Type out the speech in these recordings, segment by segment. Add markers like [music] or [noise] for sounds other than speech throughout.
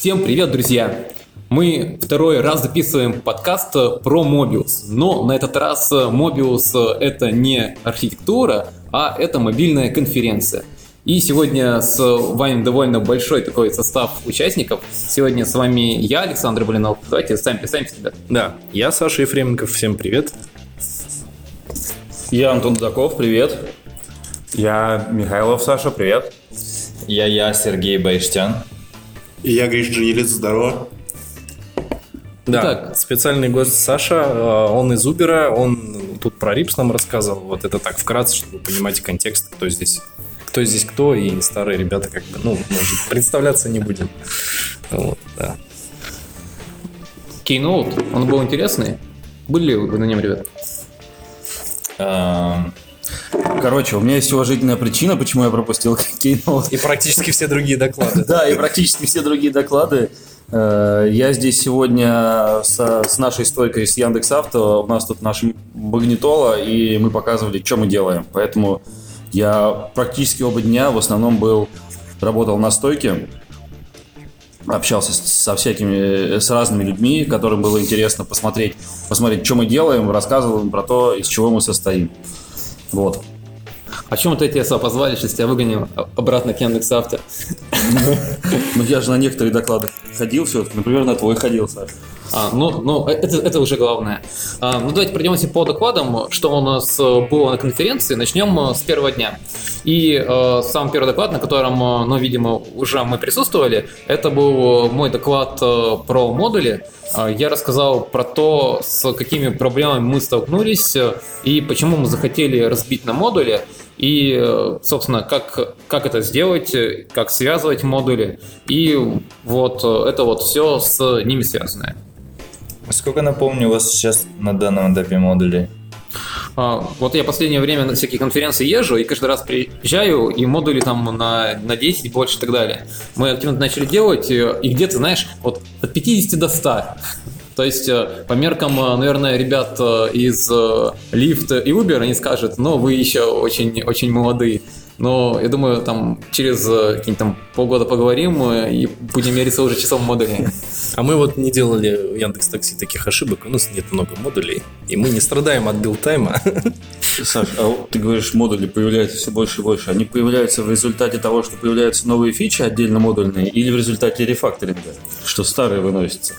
Всем привет, друзья! Мы второй раз записываем подкаст про Mobius, но на этот раз Mobius это не архитектура, а это мобильная конференция. И сегодня с вами довольно большой такой состав участников. Сегодня с вами я, Александр Блинов. Давайте сами представимся, ребят. Да, я Саша Ефременков, всем привет. Я Антон Дудаков, привет. Я Михайлов, Саша, привет. Я я, Сергей Байштян. И я Гриш Джунилиц, здорово. Да, Итак. специальный гость Саша, э, он из Убера, он тут про Рипс нам рассказывал. Вот это так вкратце, чтобы вы понимаете контекст, кто здесь кто здесь кто, и старые ребята как бы, ну, может, представляться не будем. Вот, да. Keynote, он был интересный. Были ли вы на нем, ребят? Короче, у меня есть уважительная причина, почему я пропустил Keynote. И практически все другие доклады. Да, и практически все другие доклады. Э, Я здесь сегодня со- с нашей стойкой с Яндекс.Авто, у нас тут наш магнитола, и мы показывали, что мы делаем. Поэтому я практически оба дня в основном был, работал на стойке, общался со всякими, с разными людьми, которым было интересно посмотреть, посмотреть, что мы делаем, рассказывал им про то, из чего мы состоим. Вот. А чем это тебя сюда позвали, что тебя выгонил обратно к Яндекс.Авто? Ну, я же на некоторые доклады ходил все-таки. Например, на твой ходил, Саша. А, ну, ну это, это уже главное. А, ну, давайте пройдемся по докладам, что у нас э, было на конференции. Начнем э, с первого дня. И э, сам первый доклад, на котором, э, ну, видимо, уже мы присутствовали, это был э, мой доклад э, про модули. А, Я рассказал про то, с какими проблемами мы столкнулись э, и почему мы захотели разбить на модули. И, собственно, как, как это сделать, как связывать модули. И вот это вот все с ними связанное. Сколько, напомню, у вас сейчас на данном этапе модулей? А, Вот я последнее время на всякие конференции езжу, и каждый раз приезжаю, и модули там на, на 10 больше и так далее. Мы активно начали делать, и где-то, знаешь, вот от 50 до 100. То есть, э, по меркам, э, наверное, ребят э, из Lyft и Uber, они скажут, ну, вы еще очень, очень молодые. Но я думаю, там через какие-нибудь там полгода поговорим и будем мериться уже часом модулей. А мы вот не делали в Яндекс Такси таких ошибок, у нас нет много модулей, и мы не страдаем от билтайма. Саш, а вот ты говоришь, модули появляются все больше и больше. Они появляются в результате того, что появляются новые фичи отдельно модульные, или в результате рефакторинга, что старые выносятся?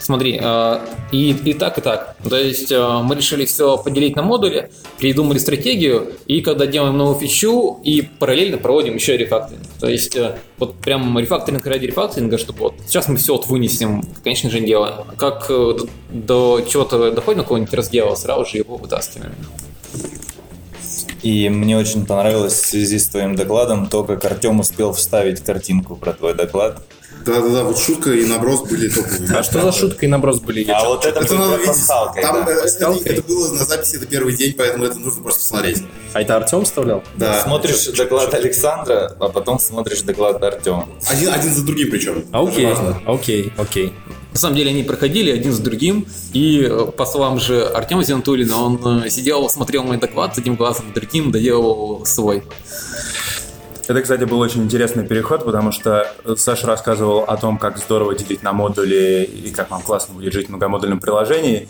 Смотри, э, и, и так, и так. То есть э, мы решили все поделить на модули, придумали стратегию, и когда делаем новую фичу, и параллельно проводим еще рефакторинг. То есть э, вот прям рефакторинг ради рефакторинга, чтобы вот сейчас мы все вот вынесем, конечно же, делаем. Как до, чего-то доходим, до какого-нибудь раздела, сразу же его вытаскиваем. И мне очень понравилось в связи с твоим докладом то, как Артем успел вставить картинку про твой доклад. Да-да-да, вот шутка и наброс были топовые. А что за шутка и наброс были? А вот это Это было надо видеть. Там э, это, это было на записи, это первый день, поэтому это нужно просто посмотреть. А это Артем вставлял? Да. Смотришь доклад Александра, а потом смотришь доклад Артема. Один, один за другим причем. А, Окей, окей, окей. На самом деле они проходили один за другим, и э, по словам же Артема Зинатулина, он э, сидел, смотрел мой доклад одним глазом, другим доделал свой. Это, кстати, был очень интересный переход, потому что Саша рассказывал о том, как здорово делить на модули и как вам классно будет жить в многомодульном приложении.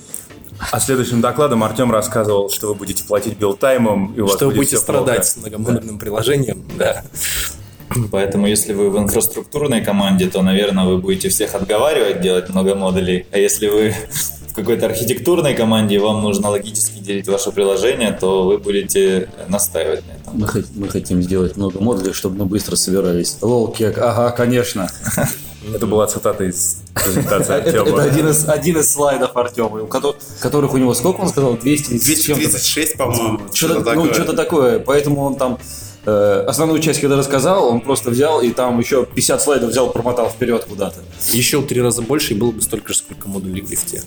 А следующим докладом Артем рассказывал, что вы будете платить билтаймом, и у вас Что вы будет будете всё плохо. страдать с многомодульным приложением, да. Поэтому, если вы в инфраструктурной команде, то, наверное, вы будете всех отговаривать делать много модулей. А если вы какой-то архитектурной команде, и вам нужно логически делить ваше приложение, то вы будете настаивать на этом. Мы, мы хотим сделать много модулей, чтобы мы быстро собирались. Лол, кек, ага, конечно. Это была цитата из презентации Это, это Артема. один, из, один из слайдов Артема, у кото- которых у него сколько он сказал? 200 с чем-то? 236, по-моему. Что-то, ну, что-то такое. Поэтому он там э, основную часть, когда рассказал, он просто взял и там еще 50 слайдов взял, промотал вперед куда-то. Еще в три раза больше, и было бы столько же, сколько модулей в лифте.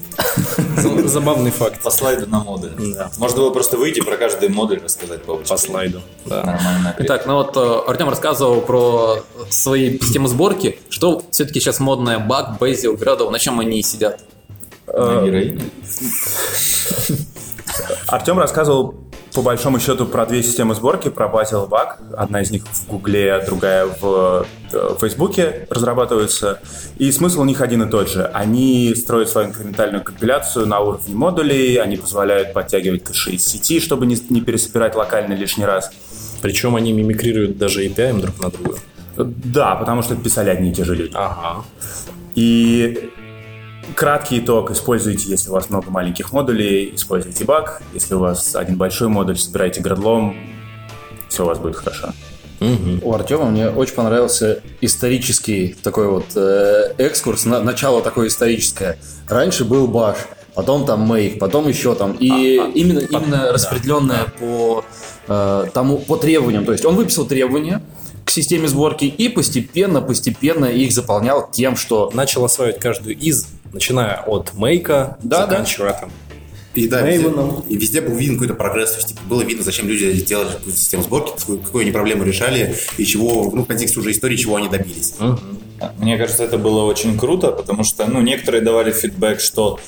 За- Забавный факт. По слайду на модуль. Да. Можно было просто выйти про каждый модуль рассказать по По слайду. Да. Нормально. Итак, ну вот э, Артем рассказывал про свои системы сборки. Что все-таки сейчас модная баг, Bazel, Gradle, на чем они сидят? На героине. Артем рассказывал по большому счету про две системы сборки, про Bazel и Bug. Одна из них в Гугле, другая в э, Фейсбуке разрабатывается. И смысл у них один и тот же. Они строят свою инкрементальную компиляцию на уровне модулей, они позволяют подтягивать кэши из сети, чтобы не, не пересобирать локально лишний раз. Причем они мимикрируют даже API друг на друга. Да, потому что писали одни и те же люди. Ага. И краткий итог. Используйте, если у вас много маленьких модулей, используйте баг. Если у вас один большой модуль, собирайте градлом, все у вас будет хорошо. У Артема мне очень понравился исторический такой вот э, экскурс, на, начало такое историческое. Раньше был Баш, потом там Make, потом еще там. И именно, именно распределенное по э, тому, по требованиям. То есть он выписал требования к системе сборки и постепенно, постепенно их заполнял тем, что Начал осваивать каждую из, начиная от мейка, Да, заканчивая там. И да, везде, Мейвеном. и везде был виден какой-то прогресс, то есть типа, было видно, зачем люди делали какую-то систему сборки, какую, какую они проблему решали, и чего, ну, в контексте уже истории, чего они добились. Мне кажется, это было очень круто, потому что, ну, некоторые давали фидбэк, что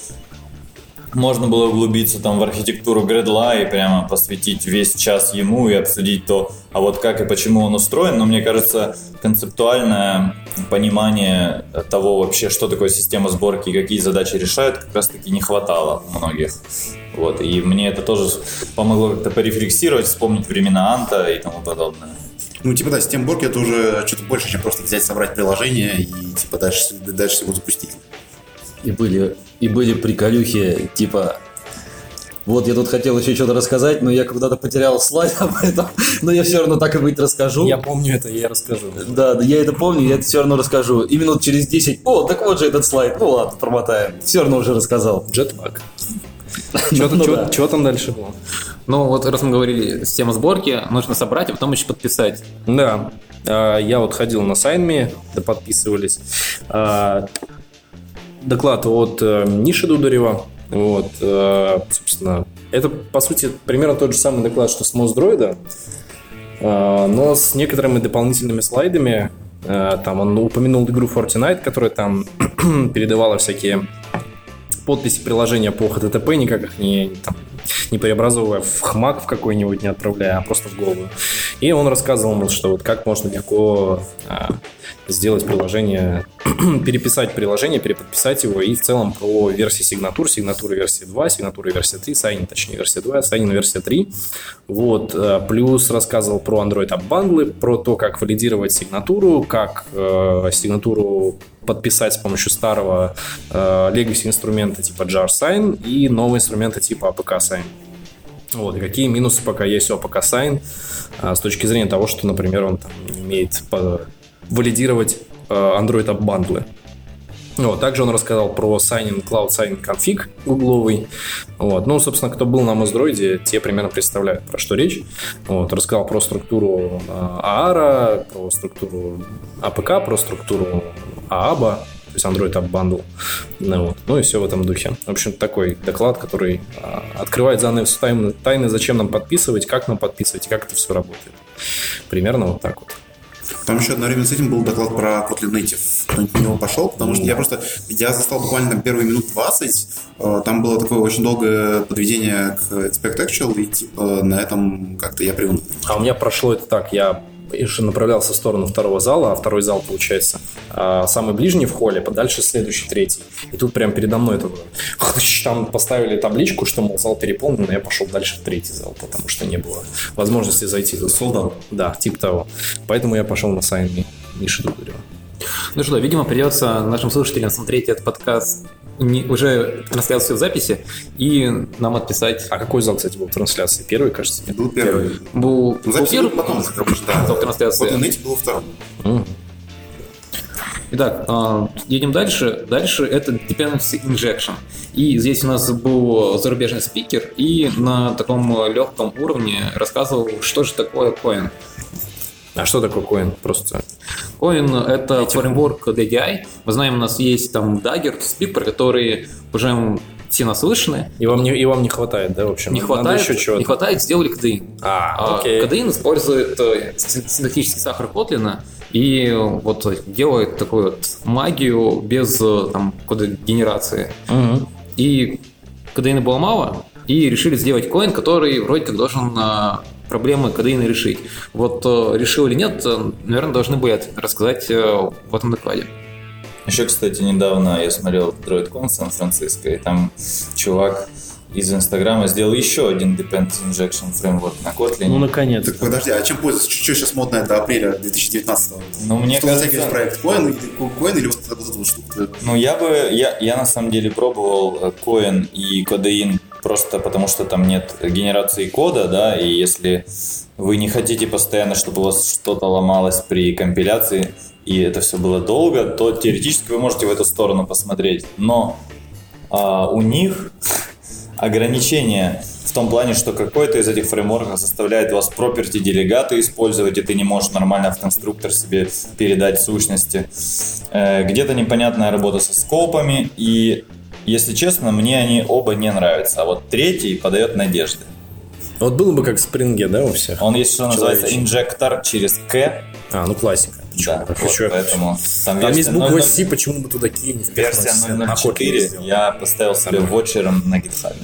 можно было углубиться там в архитектуру гредла и прямо посвятить весь час ему и обсудить то, а вот как и почему он устроен. Но мне кажется, концептуальное понимание того вообще, что такое система сборки и какие задачи решают, как раз таки не хватало многих. Вот, и мне это тоже помогло как-то порефлексировать, вспомнить времена Анта и тому подобное. Ну, типа, да, система сборки это уже что-то больше, чем просто взять, собрать приложение и, типа, дальше, дальше его запустить. И были, и были приколюхи, типа... Вот я тут хотел еще что-то рассказать, но я куда-то потерял слайд об этом, но я все равно так и быть расскажу. Я помню это, я расскажу. Да, да, я это помню, я это все равно расскажу. И минут через 10, о, так вот же этот слайд, ну ладно, промотаем. Все равно уже рассказал. Что [laughs] Ну да. там дальше было? Ну, вот раз мы говорили, система сборки, нужно собрать, а потом еще подписать. Да, а, я вот ходил на сайнме, да подписывались. Доклад от э, Ниши Дударева. Вот, э, собственно, это, по сути, примерно тот же самый доклад, что с Моздроида, а, но с некоторыми дополнительными слайдами. Там он упомянул игру Fortnite, которая там [clears throat] передавала всякие подписи приложения по HTTP, никак их не, там, не преобразовывая в хмак в какой-нибудь, не отправляя, а просто в голову. И он рассказывал, что вот как можно легко а, сделать приложение, [clears throat] переписать приложение, переподписать его, и в целом про версии сигнатур, сигнатуры версии 2, сигнатуры версии 3, сайнин, точнее, версия 2, сайнин версия 3. Вот, а, плюс рассказывал про Android App Bundle, про то, как валидировать сигнатуру, как э, сигнатуру подписать с помощью старого э, legacy инструмента типа jar sign и нового инструмента типа APK sign. Вот, и какие минусы пока есть у APK sign а, с точки зрения того, что, например, он там не умеет по- валидировать э, Android App Bundle. Вот, также он рассказал про signing, Cloud Signing Config гугловый. Вот. Ну, собственно, кто был на Моздроиде, те примерно представляют, про что речь. Вот. Рассказал про структуру э, AAR, про структуру APK, про структуру AABA, то есть Android App Bundle. Ну, вот. ну и все в этом духе. В общем, такой доклад, который а, открывает заново все тайны, зачем нам подписывать, как нам подписывать как это все работает. Примерно вот так вот. Там еще одновременно с этим был доклад про Kotlin Native. Кто-нибудь на него пошел, потому что я просто, я застал буквально там первые минут 20, э, там было такое очень долгое подведение к Expect Actual, и типа на этом как-то я привык. А у меня прошло это так, я направлялся в сторону второго зала, а второй зал, получается, а, самый ближний в холле, подальше следующий, третий. И тут прям передо мной это было. [laughs] Там поставили табличку, что, мол, зал переполнен, и я пошел дальше в третий зал, потому что не было возможности зайти. Солдат. Да, типа того. Поэтому я пошел на сайн Ми- Миши Дударева. Ну что, видимо, придется нашим слушателям смотреть этот подкаст не, уже трансляцию в записи и нам отписать. А какой зал, кстати, был в трансляции? Первый, кажется, нет? Был первый. Был, Ну, был запись первый потом, как обычно, да. зал трансляции. Kotlin Native был втором. Итак, а, едем дальше. Дальше это dependency injection. И здесь у нас был зарубежный спикер и на таком легком уровне рассказывал, что же такое коин. А что такое коин? Просто Коин — это фреймворк DDI. Мы знаем, у нас есть там Dagger, Speak, про которые уже все наслышаны. и вам не, и вам не хватает, да, в общем? Не Надо хватает, еще чего-то. не хватает, сделали KDE. А, окей. Кадеин использует э, син- синтетический сахар Котлина и вот делает такую вот магию без э, там, кодогенерации. Мгм. И кадеина было мало, и решили сделать коин, который вроде как должен а, проблемы кадеина решить. Вот э, решил или нет, э, наверное, должны были рассказать э, в этом докладе. Еще, кстати, недавно я смотрел DroidCon Сан-Франциско, и там чувак из Инстаграма сделал еще один Dependency Injection Framework на Kotlin. Ну, наконец. Так подожди, а чем пользуется? Что сейчас модно до апреля 2019 Ну, мне Что кажется... кажется... проект? Или, коин или вот, эту вот штуку? Ну, я бы, я, я на самом деле пробовал Coin и Codein просто потому, что там нет генерации кода, да, и если вы не хотите постоянно, чтобы у вас что-то ломалось при компиляции, и это все было долго, то теоретически вы можете в эту сторону посмотреть. Но а, у них [laughs] ограничения в том плане, что какой-то из этих фреймворков заставляет вас property делегаты использовать, и ты не можешь нормально в конструктор себе передать сущности. Э, где-то непонятная работа со скопами, и, если честно, мне они оба не нравятся. А вот третий подает надежды. Вот было бы как в спринге, да, у всех? Он есть, что называется, инжектор через К. А, ну классика. Почему? Да, вот, еще- поэтому там, Там есть буква 00 C, почему бы туда кинуть? Версия На Kotlin 004 сделать. я поставил себе вотчером на GitHub.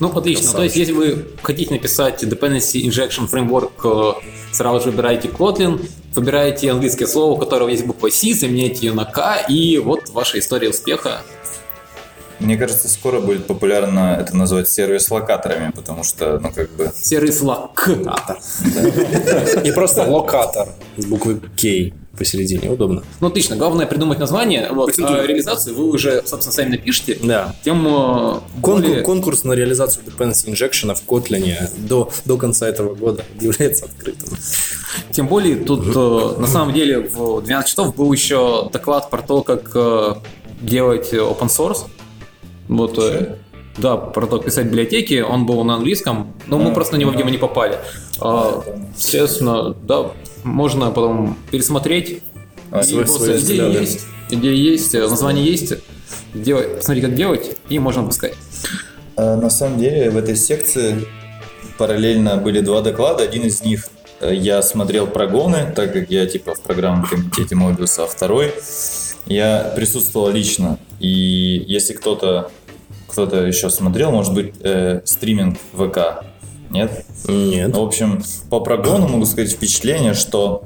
Ну, отлично. То есть, если вы хотите написать Dependency Injection Framework, э, сразу же выбираете Kotlin, выбираете английское слово, у которого есть буква C, заменяете ее на K, и вот ваша история успеха. Мне кажется, скоро будет популярно это называть сервис-локаторами, потому что, ну, как бы... Сервис лак. И просто локатор с буквой K посередине. Удобно. Ну, отлично. Главное придумать название. Вот, а реализацию вы уже, собственно, сами напишите. Да. Тем э, Конкур- более- Конкурс на реализацию Dependency Injection в Kotlin до, до конца этого года объявляется открытым. Тем более, тут э, на самом деле в 12 часов был еще доклад про то, как э, делать open source. Вот, э, да, про то, как писать библиотеки. Он был на английском, но мы просто на него, видимо, не попали. А, Естественно, да, можно потом пересмотреть. А, свой- свои идея взгляды. есть, идея есть, э, название есть. Делать, посмотри, как делать, и можно выпускать. Э, На самом деле в этой секции параллельно были два доклада. Один из них э, я смотрел прогоны, так как я типа в программном комитете Мобиуса, а второй я присутствовал лично. И если кто-то кто-то еще смотрел, может быть, э, стриминг ВК, нет? Нет. В общем, по прогону могу сказать впечатление, что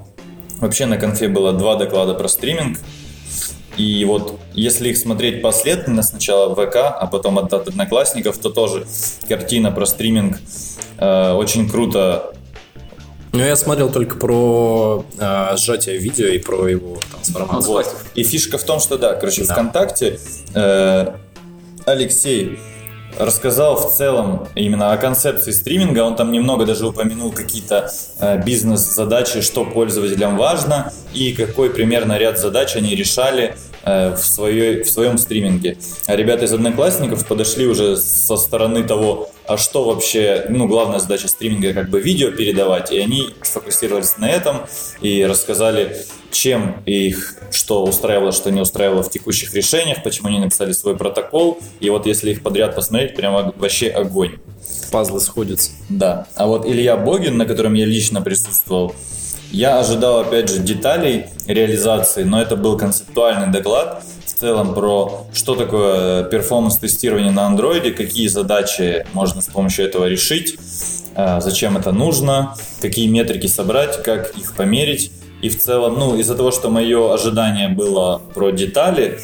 вообще на конфе было два доклада про стриминг. И вот если их смотреть последовательно, сначала ВК, а потом от, от одноклассников, то тоже картина про стриминг э, очень круто. Ну, я смотрел только про а, сжатие видео и про его трансформацию. Вот. И фишка в том, что да, короче, Да. ВКонтакте э, Алексей рассказал в целом именно о концепции стриминга. Он там немного даже упомянул какие-то э, бизнес-задачи, что пользователям важно и какой примерно ряд задач они решали э, в, своей, в своем стриминге. А ребята из одноклассников подошли уже со стороны того, а что вообще, ну, главная задача стриминга как бы видео передавать, и они сфокусировались на этом и рассказали, чем их что устраивало, что не устраивало в текущих решениях, почему они написали свой протокол, и вот если их подряд посмотреть, прямо вообще огонь. Пазлы сходятся. Да. А вот Илья Богин, на котором я лично присутствовал, я ожидал, опять же, деталей реализации, но это был концептуальный доклад в целом про что такое перформанс-тестирование на андроиде, какие задачи можно с помощью этого решить, а, зачем это нужно, какие метрики собрать, как их померить. И в целом, ну, из-за того, что мое ожидание было про детали,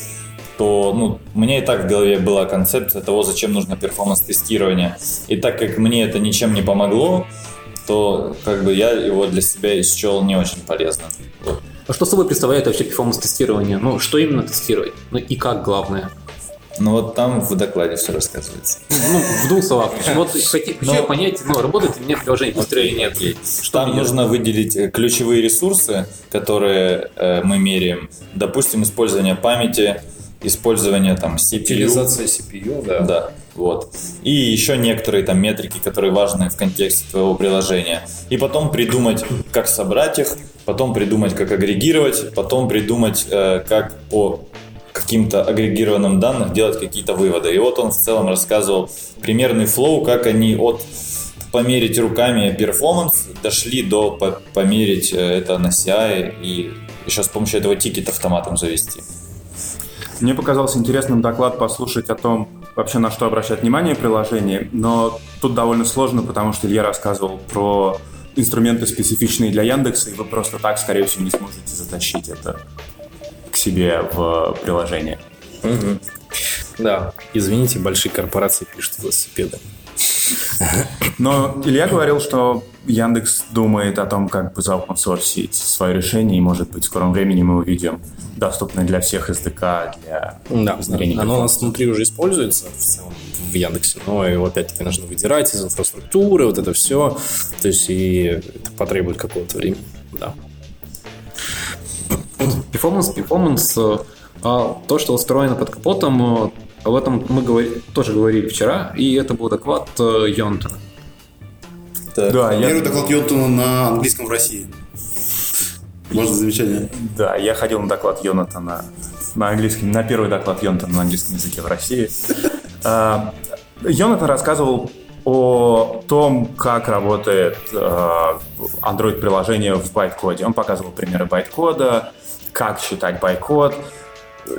то ну, у и так в голове была концепция того, зачем нужно перформанс-тестирование. И так как мне это ничем не помогло, то как бы я его для себя счел не очень полезным. Вот. А что собой представляет вообще перформанс-тестирование? Ну, что именно тестировать? Ну, и как главное? Ну вот там в докладе все рассказывается. Ну, в двух словах. [laughs] Вот хочу, Но- понять, ну, работает ли мне приложение быстрее или нет. Что Там нужно выделить э, ключевые ресурсы, которые э, мы меряем. Допустим, использование памяти, использование там CPU. Утилизация CPU, да. Да, вот. И еще некоторые там метрики, которые важны в контексте твоего приложения. И потом придумать, как собрать их, потом придумать, как агрегировать, потом придумать, э, как по каким-то агрегированным данным делать какие-то выводы. И вот он в целом рассказывал примерный flow, как они от померить руками performance дошли до по- померить э, это на CI и еще с помощью этого тикет автоматом завести. Мне показался интересным доклад послушать о том, вообще на что обращать внимание приложение, но тут довольно сложно, потому что Илья рассказывал про инструменты специфичные для Яндекса, и вы просто так, скорее всего, не сможете затащить это к себе в приложение. Да, извините, большие корпорации пишут велосипеды. Но Илья говорил, что Яндекс думает о том, как бы заопенсорсить свое решение, и, может быть, в скором времени мы увидим доступное для всех SDK для Да, измерения оно у нас внутри уже используется в целом в Яндексе, но его опять-таки нужно выдирать из инфраструктуры, вот это все. То есть и это потребует какого-то времени. Да. Performance, performance, э, а то, что устроено под капотом, э, об этом мы говори- тоже говорили вчера, и это был доклад э, Йонтона. Да, я, Первый доклад Йонтона на английском в России. Можно замечание. да, я ходил на доклад Йонатана на английском, на первый доклад Йонатана на английском языке в России. [laughs] А, Йонатан рассказывал о том, как работает э, Android-приложение в байткоде. Он показывал примеры байткода, как считать байткод,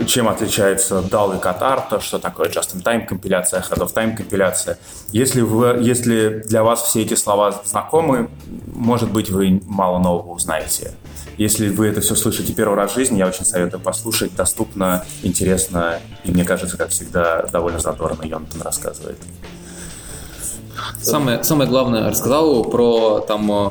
чем отличается DAL и CatArta, что такое just-in-time компиляция, head-of-time компиляция. Если, вы, если для вас все эти слова знакомы, может быть, вы мало нового узнаете. Если вы это все слышите первый раз в жизни, я очень советую послушать. Доступно, интересно и, мне кажется, как всегда, довольно задорно Йонатан рассказывает. Самое, самое главное рассказал про там э,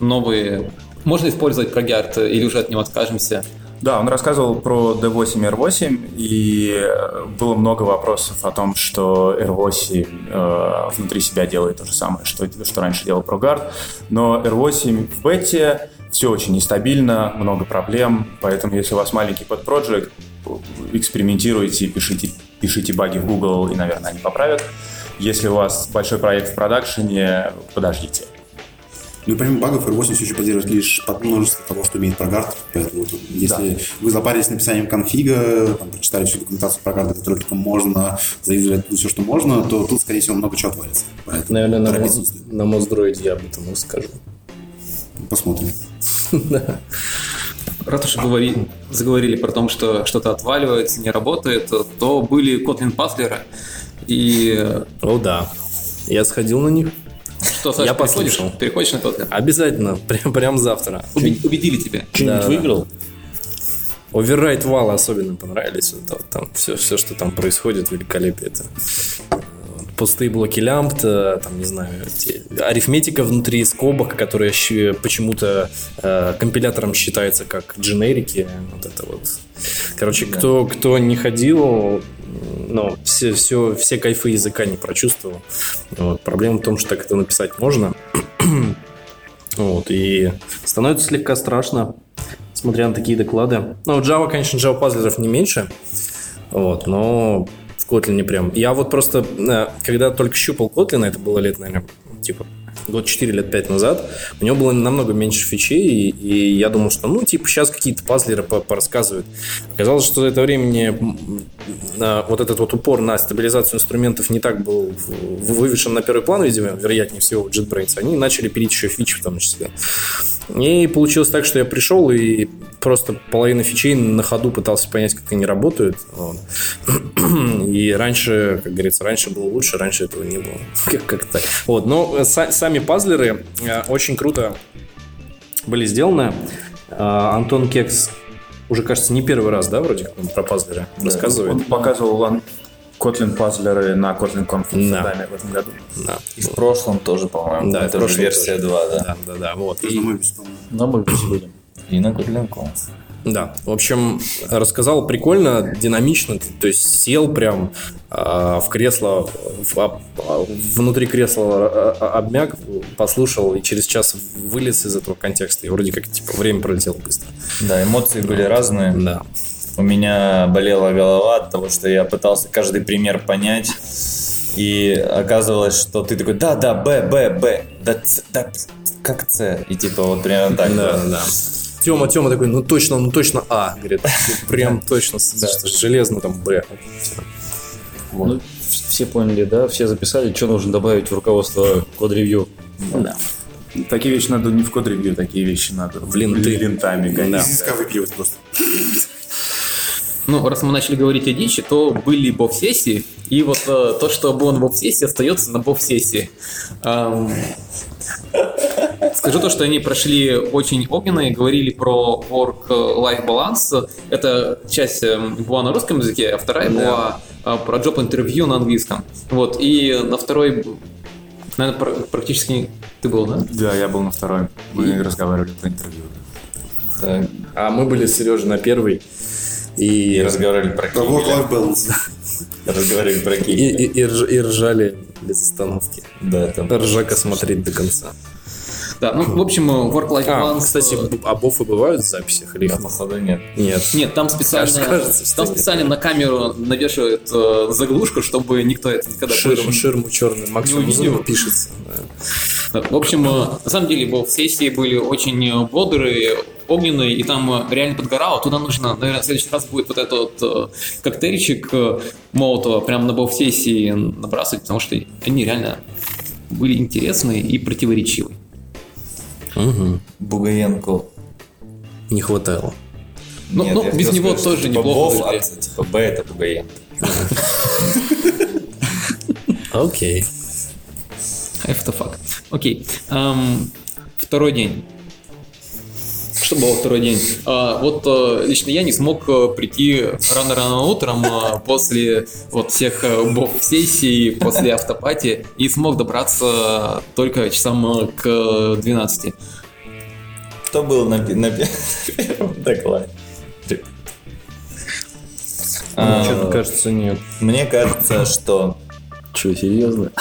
новые... Можно использовать прогярд или уже от него откажемся? Да, он рассказывал про D8 и R8, и э, было много вопросов о том, что R8 э, внутри себя делает то же самое, что, что раньше делал ProGuard, но R8 в бете все очень нестабильно, много проблем, поэтому если у вас маленький подпроект, экспериментируйте, пишите, пишите баги в Google, и, наверное, они поправят. Если у вас большой проект в продакшене, подождите. Ну и помимо багов, R8 все еще поддерживает лишь под множество того, что имеет прогард. Поэтому если вы запарились написанием конфига, там, прочитали всю документацию прогарда, которую только можно, заюзали оттуда все, что можно, то тут, скорее всего, много чего творится. Поэтому Наверное, на, Моз- на Моздроиде я об этом расскажу. Посмотрим. [laughs] Раз уж говори, заговорили про то, что что-то отваливается, не работает, то были Kotlin пазлеры. И О, да. Я сходил на них. Что, Саша, Я переходишь, послушал. переходишь на Kotlin? Обязательно, прям, прям завтра. Уби- убедили тебя. Да, да. выиграл? Оверрайт вала особенно понравились. Вот, вот там все, все, что там происходит, великолепие. Это пустые блоки лямбд, э, там, не знаю, те- арифметика внутри скобок, которая щ- почему-то э, компилятором считается как дженерики. Вот это вот. Короче, кто, кто не ходил, ну, все, все, все кайфы языка не прочувствовал. Вот. Проблема в том, что так это написать можно. [clears throat] Вот, и становится слегка страшно, смотря на такие доклады. Ну, Java, конечно, Java пазлеров не меньше, вот, но в Kotlin прям... Я вот просто, э, когда только щупал Kotlin, это было лет, наверное, типа год 4 лет 5 назад, у него было намного меньше фичей, и, и я думал, что, ну, типа, сейчас какие-то пазлеры по- порассказывают. Оказалось, что за это времени м, а, вот этот вот упор на стабилизацию инструментов не так был вывешен на первый план, видимо, вероятнее всего, в JetBrains. Они начали пилить еще фичи в том числе. И получилось так, что я пришел и просто половину фичей на ходу пытался понять, как они работают. Вот. [clears throat] И раньше, как говорится, раньше было лучше, раньше этого не было. [laughs] Как- Как-то так. Вот. Но э, са- сами пазлеры э, очень круто были сделаны. А, Антон Кекс уже, кажется, не первый раз, да, вроде как он про пазлеры рассказывает. Он показывал Kotlin пазлеры на Kotlin Conf в Да. В этом году. Да. И в прошлом тоже, по-моему. Да, это уже версия тоже. 2, да. Да, да, да, вот. На И-. На мой сегодня. И на Kotlin.com. Да, в общем, рассказал прикольно, динамично, то есть сел прям а, в кресло, в- а, внутри кресла а, обмяк, послушал и через час вылез из этого контекста, и вроде как типа время пролетело быстро. Да, эмоции были разные. Да. У меня болела голова от того, что я пытался каждый пример понять. И оказывалось, что ты такой, да, да, Б, Б, Б, да, Ц, да, как С. И типа вот примерно так. Да, да. Да. Тема, Тема такой, ну точно, ну точно А, говорит, прям [laughs] точно, железно там Б. Ну, все поняли, да? Все записали, что нужно добавить в руководство код-ревью. Да. Такие вещи надо не в код-ревью, такие вещи надо В ленты. лентами гонять. Из выпиливать просто. ну, раз мы начали говорить о дичи, то были бов-сессии, и вот э, то, что было на бов-сессии, остается на бов-сессии. Ам, Скажу то, что они прошли очень огненно и говорили про work-life balance. Это часть эм, была на русском языке, а вторая была э, про job-интервью на английском. Вот, и на второй, наверное, пр- практически ты был, да? Да, я был на второй. Мы разговаривали про интервью. Так, А мы были с Сережей на первой. И И, разговаривали про Кигеля. work-life balance. Разговаривали про и, Кигеля. и, и рж- и ржали без остановки. Да, там. Ржака смотреть до конца. Да, ну, в общем, э, work-life А, balance... кстати, э, б- а бофы бывают в записях или Да, их походу нет. нет? Нет, там специально, Кажется, там специально на камеру навешивают э, заглушку, чтобы никто это никогда Ширму, больше ширму черную. Максимум не пишется. да. В общем, э, на самом деле, бо- сессии были очень э, бодрые, огненные, и там э, реально подгорало. Туда нужно, наверное, в следующий раз будет вот этот вот э, коктейльчик э, молотого прямо на бов-сессии набрасывать, потому что они реально были интересные и противоречивые. Бугаенко. Не хватало. Ну, Нет, ну, я без хотел него сказать, тоже типа неплохо Бов, а типа Б это Бугаенко. Окей. The fuck. Окей. Ам, второй день. Что было второй день? А, вот э, лично я не смог э, прийти рано-рано утром э, после вот всех э, бов-сессий, после автопати, и смог добраться только часам к 12. Кто был на, на первом докладе? [laughs] А, Что-то кажется, нет. Мне кажется, что Че, серьезно?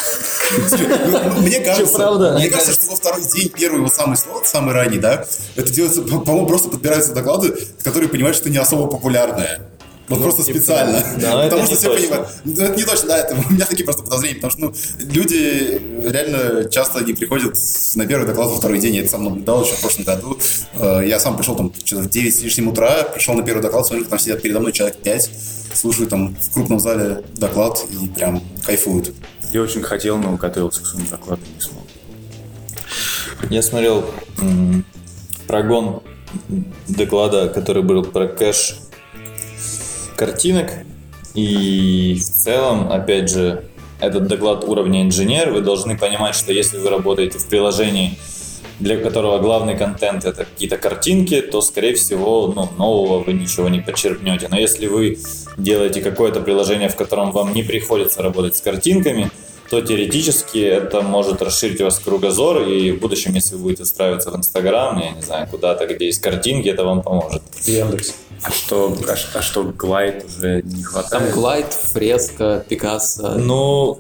Ну, Мне кажется, мне кажется, что во второй день, первый вот самый слот, самый ранний, да, это делается, по- по-моему, просто подбираются доклады, которые понимают, что не особо популярные. Вот просто специально. да, потому что все точно. понимают. Ну, Это не точно, да, это у меня такие просто подозрения, потому что ну, люди реально часто не приходят на первый доклад во второй день. Я это сам наблюдал еще в прошлом году. Э, Я сам пришел там что-то в 9 с лишним утра, пришел на первый доклад, смотрю, там сидят передо мной человек 5, слушают там в крупном зале доклад и прям кайфуют. Я очень хотел, но готовился к своему докладу не смог. я смотрел м, прогон доклада, который был про кэш картинок. И в целом, опять же, этот доклад уровня инженер, вы должны понимать, что если вы работаете в приложении, для которого главный контент это какие-то картинки, то, скорее всего, ну, нового вы ничего не подчеркнете. Но если вы делаете какое-то приложение, в котором вам не приходится работать с картинками, то теоретически это может расширить у вас кругозор, и в будущем, если вы будете устраиваться в Инстаграм, я не знаю, куда-то, где есть картинки, это вам поможет. Яндекс. А что, а, а что глайд уже не Там хватает? Глайд, Фреска, Пикассо. Ну,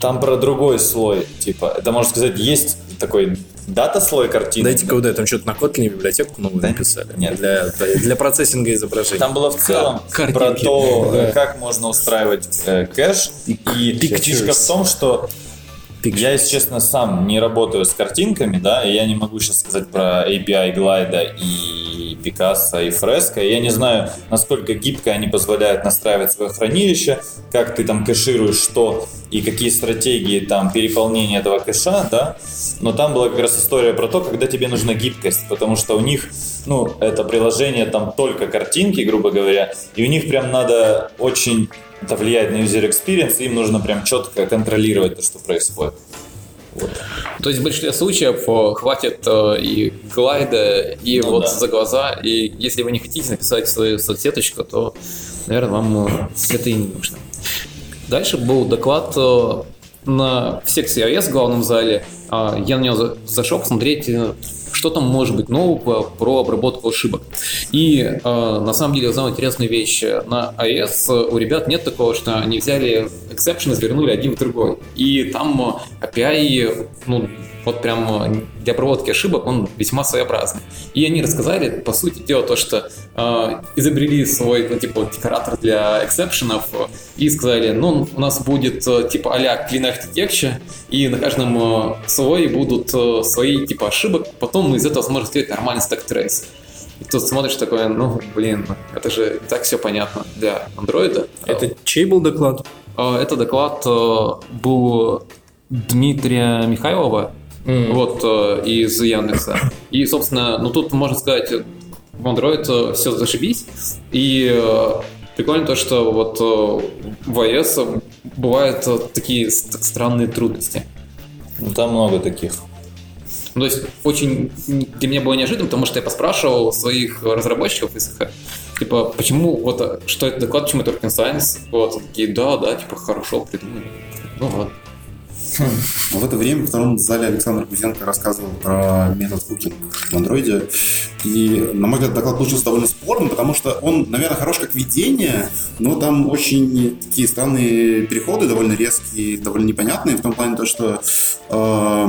там про другой слой, типа, это можно сказать, есть такой дата-слой картинок. Дайте-ка вот это, там что-то на Kotlin библиотеку новую Да? написали. Нет. Для, для, процессинга изображений. Там было в целом Картинки. про то, Да. как можно устраивать э, кэш. И Pictures. фишка в том, что Pictures. я, если честно, сам не работаю с картинками, да, и я не могу сейчас сказать про API Glide и Picasso и Fresco. Я не знаю, насколько гибко они позволяют настраивать свое хранилище, как ты там кэшируешь что и какие стратегии там переполнения этого кэша, да. Но там была как раз история про то, когда тебе нужна гибкость, потому что у них, ну, это приложение там только картинки, грубо говоря, и у них прям надо очень это влияет на user experience, им нужно прям четко контролировать то, что происходит. То есть в большинстве случаев э, хватит э, и глайда, и Ну вот да. за глаза. И если вы не хотите написать свою соцсеточку, то, наверное, вам э, это и не нужно. Дальше был доклад на в секции iOS в главном зале. А, Я на него за- зашел посмотреть, что там может быть нового про обработку ошибок. И э, на самом деле узнал интересную вещь. На iOS у ребят нет такого, что они взяли exception и свернули один в другой. И там API, ну, вот прям для обработки ошибок он весьма своеобразный. И они рассказали, по сути дела, то, что э, изобрели свой, ну, типа, декоратор для эксепшенов и сказали, ну, у нас будет, э, типа, а-ля clean architecture, и на каждом э, слое будут э, свои, типа, ошибок, потом из этого сможем сделать нормальный стек трейс. И тут смотришь такое, ну, блин, это же так все понятно для андроида. Это чей был доклад? Э, Это доклад э, был Дмитрия Михайлова, вот, э, из Яндекса. И, собственно, ну тут можно сказать, в Android все зашибись. И прикольно то, что вот в iOS бывают такие ст- странные трудности. Ну, там много таких. Ну, то есть очень для меня было неожиданно, потому что я поспрашивал своих разработчиков из их, типа, почему вот, что это доклад, почему Rocket Science? Вот, такие, да, да, типа, хорошо придумали. Ну вот. В это время в втором зале Александр Кузенко рассказывал про метод хукинг в андроиде. И, на мой взгляд, доклад получился довольно спорным, потому что он, наверное, хорош как видение, но там очень такие странные переходы, довольно резкие, довольно непонятные, в том плане, то, что э,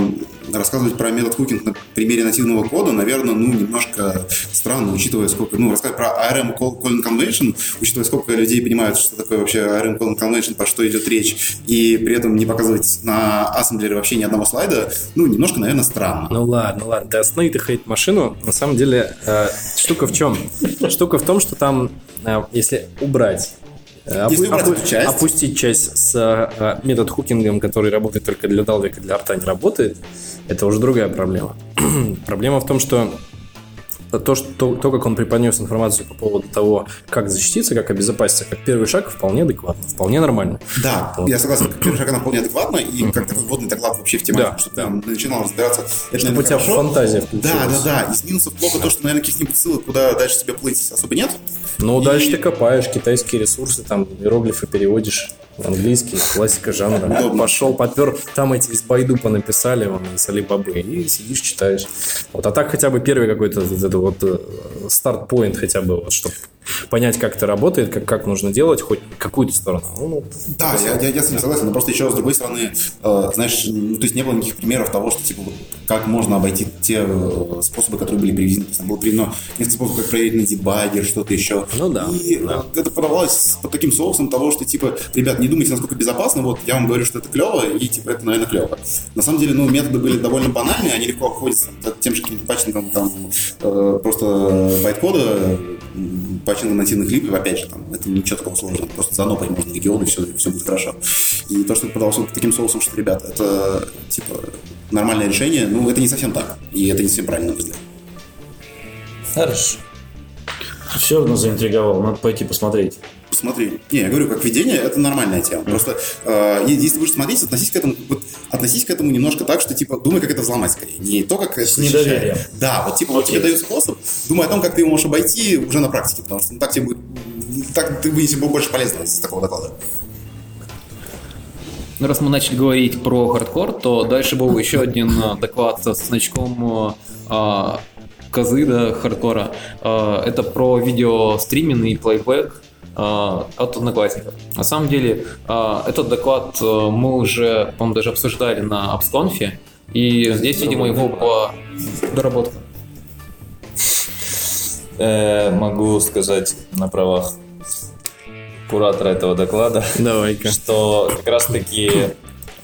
рассказывать про метод хукинг на примере нативного кода, наверное, ну, немножко странно, учитывая, сколько... Ну, рассказать про ARM Calling Convention, учитывая, сколько людей понимают, что такое вообще ARM Calling Convention, про что идет речь, и при этом не показывать на ассемблере вообще ни одного слайда, ну, немножко, наверное, странно. Ну ладно, ладно. Ты останови ты хейт машину. На самом деле, э, штука в чем? Штука в том, что там, э, если убрать Если опу- опу- часть. Опустить часть с э, метод хукингом, который работает только для и для арта не работает, это уже другая проблема. [clears throat] проблема в том, что то, что, то, то, как он преподнес информацию по поводу того, как защититься, как обезопаситься, как первый шаг, вполне адекватно, вполне нормально. Да, я согласен, как первый шаг она вполне адекватна, и как такой вводный доклад вообще в тематику, Да, чтобы там начинал разбираться. Это, Чтобы у тебя хорошо. фантазия Да, включилась. да, да. Из минусов плохо то, что, наверное, каких-нибудь ссылок, куда дальше тебе плыть, особо нет. Ну, И- дальше ты копаешь китайские ресурсы, там иероглифы переводишь английский, классика жанра. Пошел, подпер, там эти из Байду понаписали, он из Алибабы, и сидишь, читаешь. Вот, а так хотя бы первый какой-то вот вот э, старт-поинт хотя бы, вот, чтобы понять, как это работает, как, как нужно делать, хоть какую-то сторону. Ну, ну, Да, я, я, я с ним согласен, но просто еще с другой стороны, э, знаешь, ну, то есть не было никаких примеров того, что типа вот, как можно обойти те э, способы, которые были приведены. То есть, там было приведено несколько способов, как проверить, найти баги, что-то еще. Ну да, И да. э, это подавалось под таким соусом того, что типа, ребят, не думайте, насколько безопасно, вот я вам говорю, что это клево, и типа это, наверное, клево. На самом деле, ну, методы были довольно банальные, они легко обходятся тем же каким-то патчингом, там, э, просто байткода, патчингом нативных липов, опять же, там, это ничего такого сложного, просто занопать можно регион, и все, все будет хорошо. И то, что вот таким соусом, что, ребят, это, типа, нормальное решение, ну, это не совсем так, и это не совсем правильно, на взгляд. Хорошо. Все равно заинтриговал, надо пойти посмотреть. Посмотри. Не, я говорю, как видение, это нормальная тема. Просто э, если будешь смотреть, относись к этому, вот, относись к этому немножко так, что типа думай, как это взломать скорее. Не то, как это защищать. недоверием. Да, вот типа вот тебе дают способ, думай о том, как ты его можешь обойти уже на практике, потому что ну, так тебе будет так ты вынесешь больше полезного из такого доклада. Ну, раз мы начали говорить про хардкор, то дальше был [laughs] еще один э, доклад со значком э, козы до хардкора. Э, Это про видеостриминг и playback от одноклассников. На самом деле, э, этот доклад э, мы уже, по-моему, даже обсуждали на AppsConf, и здесь, видимо, его по доработка. Э, могу сказать на правах куратора этого доклада, давай-ка. что как раз таки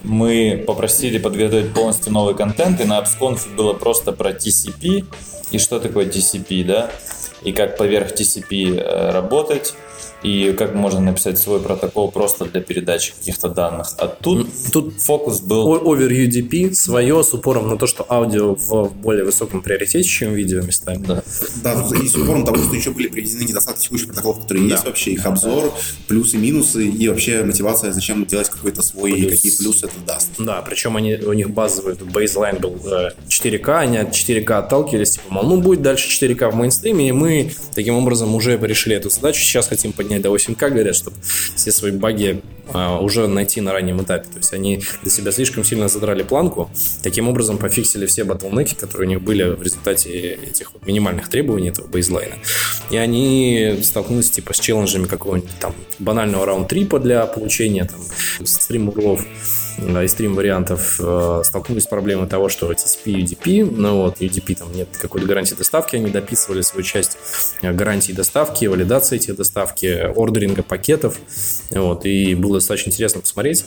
мы попросили подготовить полностью новый контент, и на AppsConf было просто про TCP, и что такое TCP, да, и как поверх TCP э, работать, и как можно написать свой протокол просто для передачи каких-то данных. А тут, Тут фокус был... Over UDP свое с упором на то, что аудио в более высоком приоритете, чем видео местами. Да. Да, и с упором того, что еще были приведены недостатки текущих протоколов, которые есть вообще, их обзор, плюсы, минусы и вообще мотивация, зачем делать какой-то свой, и какие плюсы это даст. Да, причем они, у них базовый бейзлайн был э, 4К, они от 4К отталкивались, типа, мол, ну будет дальше 4К в мейнстриме, и мы таким образом уже решили эту задачу, сейчас хотим поднять до 8К, говорят, чтобы все свои баги а, уже найти на раннем этапе. То есть они для себя слишком сильно задрали планку, таким образом пофиксили все батлнеки, которые у них были в результате этих вот минимальных требований этого бейзлайна. И они столкнулись типа с челленджами какого-нибудь там банального раунд-трипа для получения там стрим-урлов э, и стрим-вариантов э, столкнулись с проблемой того, что TCP и UDP, ну вот, UDP там нет какой-то гарантии доставки, они дописывали свою часть э, гарантии доставки, валидации этих доставки, ордеринга пакетов, вот, и было достаточно интересно посмотреть.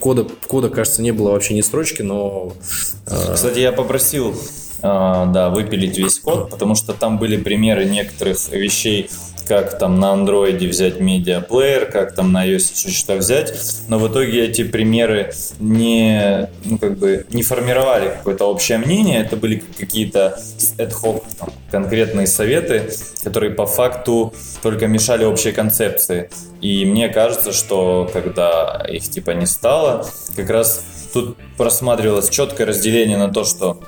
Кода, кода, кажется, не было вообще ни строчки, но э, Кстати, я попросил, да, выпилить весь код, потому что там были примеры некоторых вещей, как там на андроиде взять медиаплеер, как там на iOS что-то взять, но в итоге эти примеры не, ну, как бы, не формировали какое-то общее мнение, это были какие-то ad hoc там, конкретные советы, которые по факту только мешали общей концепции. И мне кажется, что когда их типа не стало, как раз тут просматривалось четкое разделение на то, что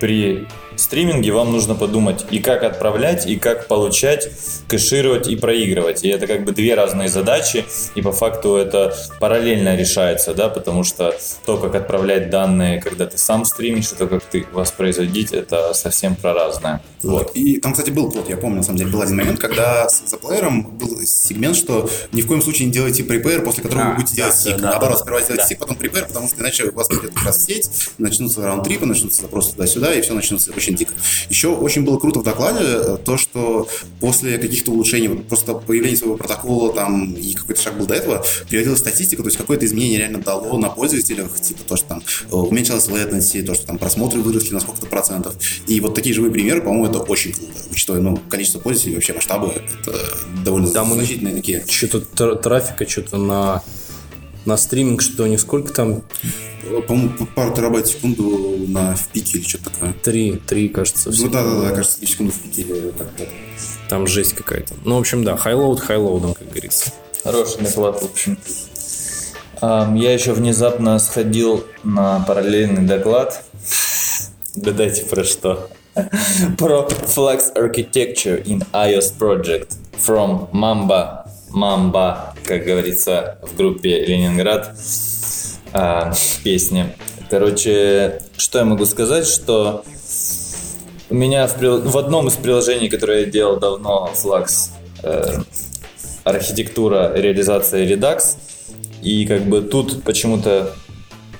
при стриминге вам нужно подумать и как отправлять, и как получать, кэшировать и проигрывать. И это как бы две разные задачи, и по факту это параллельно решается, да, потому что то, как отправлять данные, когда ты сам стримишь, и то, как ты воспроизводить, это совсем про разное. Вот. И там, кстати, был, вот я помню, на самом деле, был один момент, когда с заплеером был сегмент, что ни в коем случае не делайте препейр, после которого вы будете делать сик. Наоборот, сперва сделайте сик, потом препейр, потому что иначе у вас будет как раз сеть, начнутся раунд-трипы, начнутся запросы туда-сюда, и все начнется очень дико. Еще очень было круто в докладе э, то, что после каких-то улучшений, просто появления своего протокола там и какой-то шаг был до этого, приводилась статистика, то есть какое-то изменение реально дало на пользователях, типа то, что там э, уменьшилась latency, то, что там просмотры выросли на сколько-то процентов. И вот такие живые примеры, по-моему, это очень круто, учитывая ну, количество пользователей, вообще масштабы, это довольно Там значительные такие. Что-то тр- трафика, что-то на, на стриминг, что них сколько там? По-моему, по- пару терабайт в секунду на в пике или что-то такое. Три, три, кажется. Ну да, да, да, кажется, 3 секунды в пике или так, так. Там жесть какая-то. Ну, в общем, да, highload highload ом, как говорится. Хороший доклад, в общем. Я еще внезапно сходил на параллельный доклад. Гадайте про что? [laughs] Про Flux Architecture in iOS Project from Mamba. Mamba, как говорится в группе Ленинград. а, песни. Короче, что я могу сказать, что у меня в, в одном из приложений, которое я делал давно, Flux, э, архитектура, реализация Redux. И как бы тут почему-то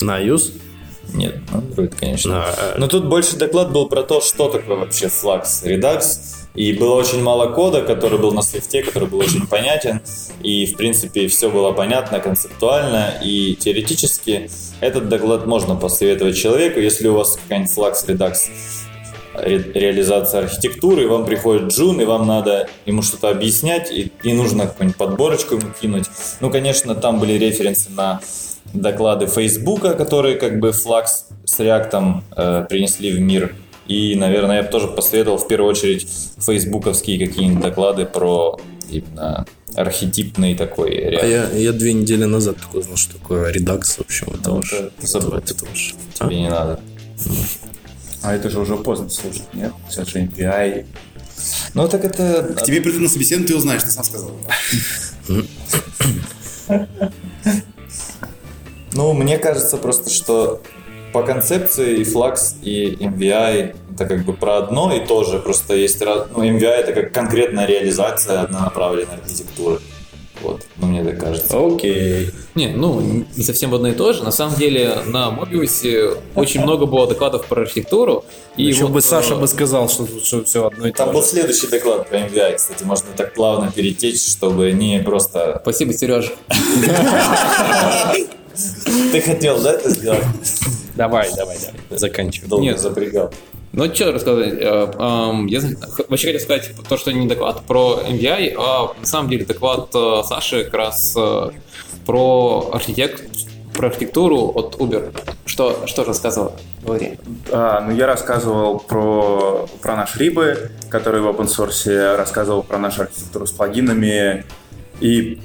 На iOS? нет, на Android, конечно. На, э, Но тут больше доклад был про то, что такое вообще Flux Redux. И было очень мало кода, который был на свифте, который был очень понятен. И, в принципе, все было понятно, концептуально. И теоретически этот доклад можно посоветовать человеку, если у вас какая-нибудь Flux Redux ре- реализация архитектуры, вам приходит Джун, и вам надо ему что-то объяснять, и, и нужно какую-нибудь подборочку ему кинуть. Ну, конечно, там были референсы на доклады Фейсбука, которые как бы флакс с реактом э, принесли в мир. И, наверное, я бы тоже посоветовал в первую очередь фейсбуковские какие-нибудь доклады про именно архетипный такой А реакт. я, я две недели назад только узнал, что такое редакс, в общем, это Ну, уж... это это- забудь. это уж- а? Тебе не надо. А это же уже поздно слушать, нет? Сейчас же NPI. Ну, так это... К тебе придут на собеседование, ты узнаешь, ты сам сказал. Ну, мне кажется просто, что по концепции и Flux, и MVI это как бы про одно и то же. Просто есть раз... Ну, MVI это как конкретная реализация однонаправленной архитектуры. Вот, ну мне так кажется. Окей. Не, ну, не совсем в одно и то же. На самом деле, на Mobius очень много было докладов про архитектуру. И Еще вот, бы э, Саша бы сказал, что тут все одно и то Там был же. следующий доклад про MVI, кстати, можно так плавно перетечь, чтобы не просто... Спасибо, Сереж. [laughs] Ты хотел, да, это сделать? Давай, давай, давай. Заканчивай. Долго Нет. запрягал. Ну, что рассказать? Э, Я вообще хотел сказать то, что не доклад про MVI, а на самом деле доклад э, Саши как раз э, про, архитект, про архитектуру от Uber. Что, что рассказывал? Говори. А, ну, я рассказывал про, про наш рибы, который в open source, рассказывал про нашу архитектуру с плагинами и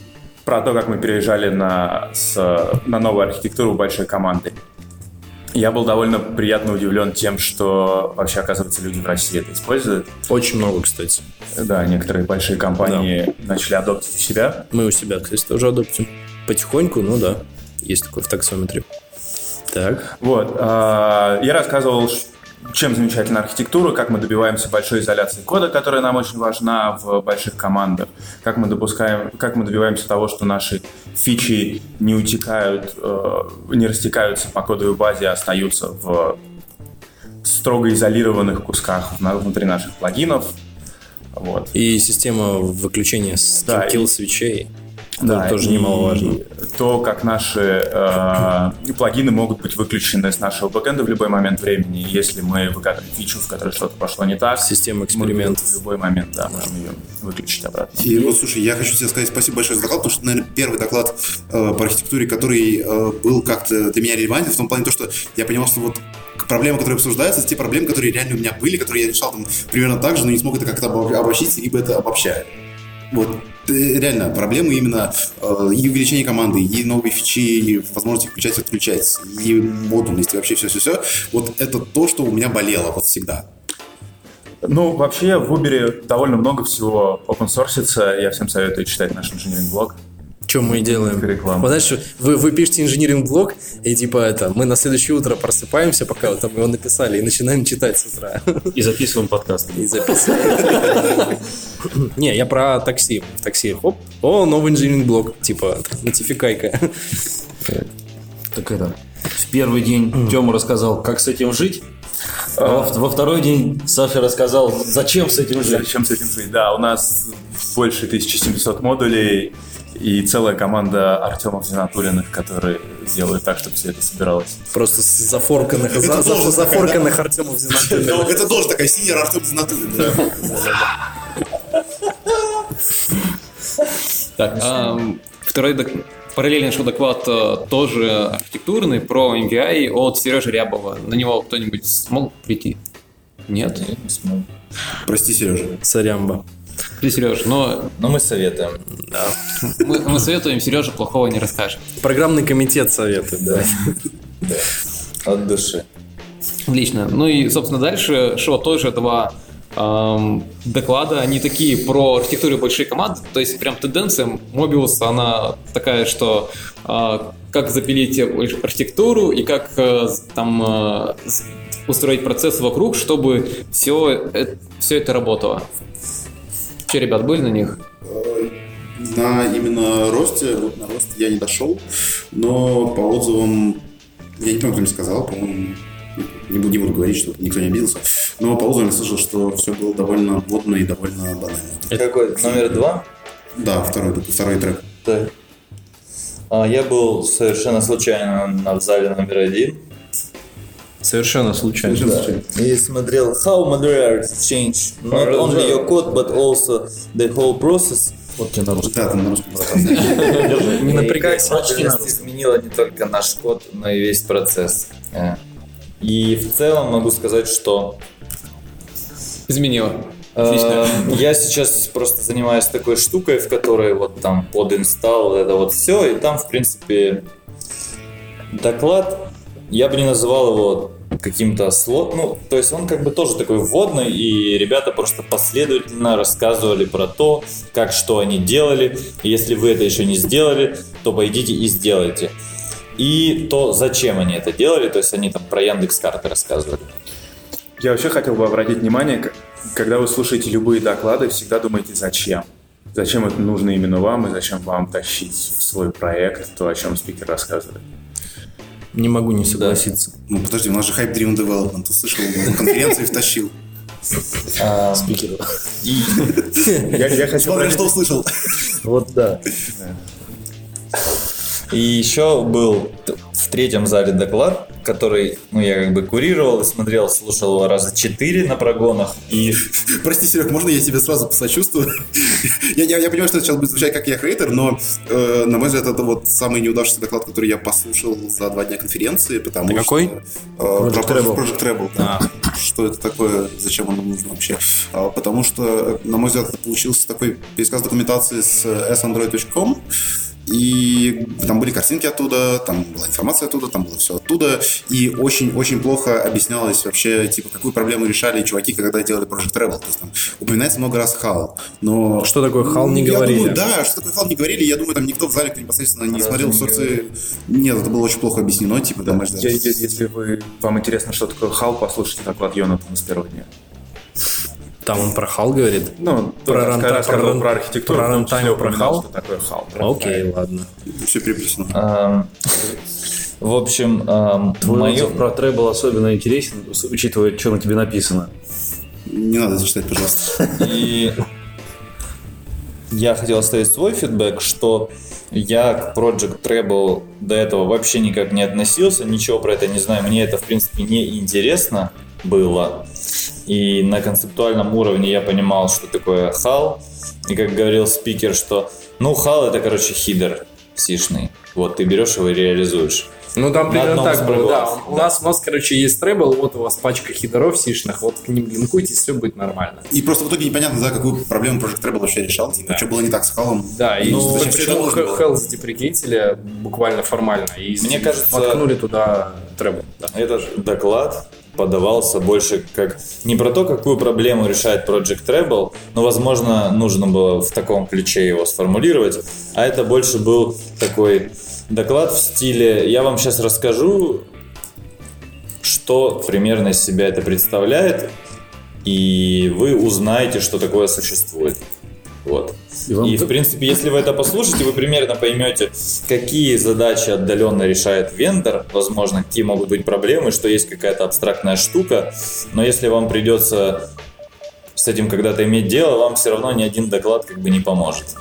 про то, как мы переезжали на, с, на новую архитектуру большой команды. Я был довольно приятно удивлен тем, что вообще, оказывается, люди в России это используют. Очень много, кстати. Да, некоторые большие компании начали адоптить у себя. Мы у себя, кстати, тоже адоптим. Потихоньку, ну да. Есть такое в таксометре. Так. Вот. а, Я рассказывал, чем замечательна архитектура, как мы добиваемся большой изоляции кода, которая нам очень важна в больших командах, как мы допускаем, как мы добиваемся того, что наши фичи не утекают, э, не растекаются по кодовой базе, а остаются в строго изолированных кусках внутри наших плагинов. Вот. И система выключения с Да, Да, тоже и немаловажно. То, как наши э, плагины могут быть выключены с нашего бэкэнда в любой момент времени. Если мы выкатываем фичу, в которой что-то пошло не так, Система мы экспериментов. в любой момент да, можем ее выключить обратно. И вот, слушай, я хочу тебе сказать спасибо большое за доклад, потому что, наверное, первый доклад э, по архитектуре, который э, был как-то для меня релевантен, в том плане, то, что я понимал, что вот проблемы, которые обсуждаются, это те проблемы, которые реально у меня были, которые я решал там примерно так же, но не смог это как-то обо- обобщить, либо это обобщаю. Вот реально проблемы именно э, и увеличение команды, и новые фичи, и возможность их включать и отключать, и модульность, и вообще все-все-все. Вот это то, что у меня болело вот всегда. Ну, вообще в Uber довольно много всего open source. Я всем советую читать наш инженеринг блог. Что мы и делаем? Реклама. Вот знаешь, вы, вы пишете инжиниринг-блог, и типа это, мы на следующее утро просыпаемся, пока вот там его написали, и начинаем читать с утра. И записываем подкаст. И записываем. [laughs] [clears throat] Не, я про такси. Такси. Оп, о, новый инжиниринг-блог. Типа, нотификайка. Так это, в первый день Тёма рассказал, как с этим жить, а во, во второй день Саша рассказал, зачем с этим жить. Зачем с этим жить? Да, у нас больше 1700 модулей и целая команда Артемов Зинатулиных, которые делают так, чтобы все это собиралось. Просто с зафорканных, за- за- зафорканных Артемов Зинатуллиных. Это тоже такая синяя Артем Знатулин. [laughs] Так, ам, второй док- параллельный шел доклад э, тоже архитектурный про MVI от Сережи Рябова. На него кто-нибудь смог прийти? Нет? Прости, Сережа. Царямба. Ты, Сереж, но Но мы советуем. мы, мы советуем, Сережа плохого не расскажет. Программный комитет советует, да. От души. Отлично. Ну и, собственно, дальше шло тоже два ам, доклада. Они такие про архитектуру и большие команды. То есть прям тенденция Mobius, она такая, что а, как запилить архитектуру и как э, там э, устроить процесс вокруг, чтобы все, все это работало. Че, ребят, были на них? На именно росте, вот на рост я не дошел, но по отзывам, я не помню, кто мне сказал, по-моему, не буду, не буду говорить, чтобы никто не обиделся, но по отзывам я слышал, что все было довольно водно и довольно банально. Какой? Номер два? Да, второй, второй трек. Так. А, Я был совершенно случайно на зале номер один. Совершенно случайно. И смотрел how modularity change not only your code, but also the whole process. Вот тебе на русском. Да, там на русском. [laughs] Не напрягайся. изменила не только наш код, но и весь процесс. И в целом могу сказать, что Изменило. Э, Отлично. Я сейчас просто занимаюсь такой штукой, в которой вот там под инсталл, это вот все, и там, в принципе, доклад, я бы не называл его каким-то слот, ну, то есть он как бы тоже такой вводный, и ребята просто последовательно рассказывали про то, как что они делали, и если вы это еще не сделали, то пойдите и сделайте. И то, зачем они это делали, то есть они там про Яндекс карты рассказывали. Я вообще хотел бы обратить внимание, когда вы слушаете любые доклады, всегда думайте, зачем. Зачем это нужно именно вам и зачем вам тащить в свой проект то, о чем спикер рассказывает. Не могу не согласиться. Ну, подожди, у нас же Hype Driven Development. Ты слышал, на конференции втащил. Спикер. Я, хотел Смотря что услышал. Вот да. И еще был в третьем зале доклад, который ну, я как бы курировал и смотрел, слушал его раза четыре на прогонах. И [laughs] Прости, Серег, можно я тебе сразу посочувствую? [laughs] я, я, я понимаю, что это сейчас будет звучать как я хейтер, но, э, на мой взгляд, это вот самый неудачный доклад, который я послушал за два дня конференции, потому Это что... какой? э, про Project Rebel. Project Rebel, да. Что это такое, зачем оно нужно вообще? А, потому что, на мой взгляд, это получился такой пересказ документации с sandroid.com, и там были картинки оттуда, там была информация оттуда, там было все оттуда. И очень-очень плохо объяснялось вообще, типа, какую проблему решали чуваки, когда делали Project Rebel. То есть там упоминается много раз HAL. Но... Что такое HAL, не Я говорили. думаю, да, что такое HAL не говорили. Я думаю, там никто в зале, кто непосредственно не смотрел в сорце... Нет, это было очень плохо объяснено, типа, да, я- Если вы, вам интересно, что такое хал, послушайте доклад Йонатана с первого дня. Там он про хал говорит? Ну, Про про, рассказывал про про, ран- архитектуру, про рантайм, про хал? что такое хал. Окей, ладно. Все переписано. эм, в общем, Твой отзыв про требл особенно интересен, учитывая, что на тебе написано. Не надо зачитать, пожалуйста. и я хотел оставить свой фидбэк, что я к Project Treble до этого вообще никак не относился, ничего про это не знаю, мне это в принципе не интересно было. И на концептуальном уровне я понимал, что такое HAL. И как говорил спикер, что ну HAL это, короче, хидер сишный. Вот, ты берешь его и реализуешь. Ну, там примерно так было, да. У нас, у нас, короче, есть требл, вот у вас пачка хидеров сишных, вот к ним линкуйтесь, все будет нормально. И просто в итоге непонятно, да, какую проблему Project Treble вообще решал. Типа, что было не так с халом. Да, и Ну, почему? Health деприкейтили буквально формально. И Мне кажется- воткнули туда требл. Да. Этот доклад подавался больше как не про то, какую проблему решает Project Treble, но, возможно, нужно было в таком ключе его сформулировать, а это больше был такой доклад в стиле «я вам сейчас расскажу, что примерно из себя это представляет, и вы узнаете, что такое существует». Вот. И вам И, в принципе, если вы это послушаете, вы примерно поймете, какие задачи отдаленно решает вендор, возможно, какие могут быть проблемы, что есть какая-то абстрактная штука, но если вам придется с этим когда-то иметь дело, вам все равно ни один доклад как бы не поможет.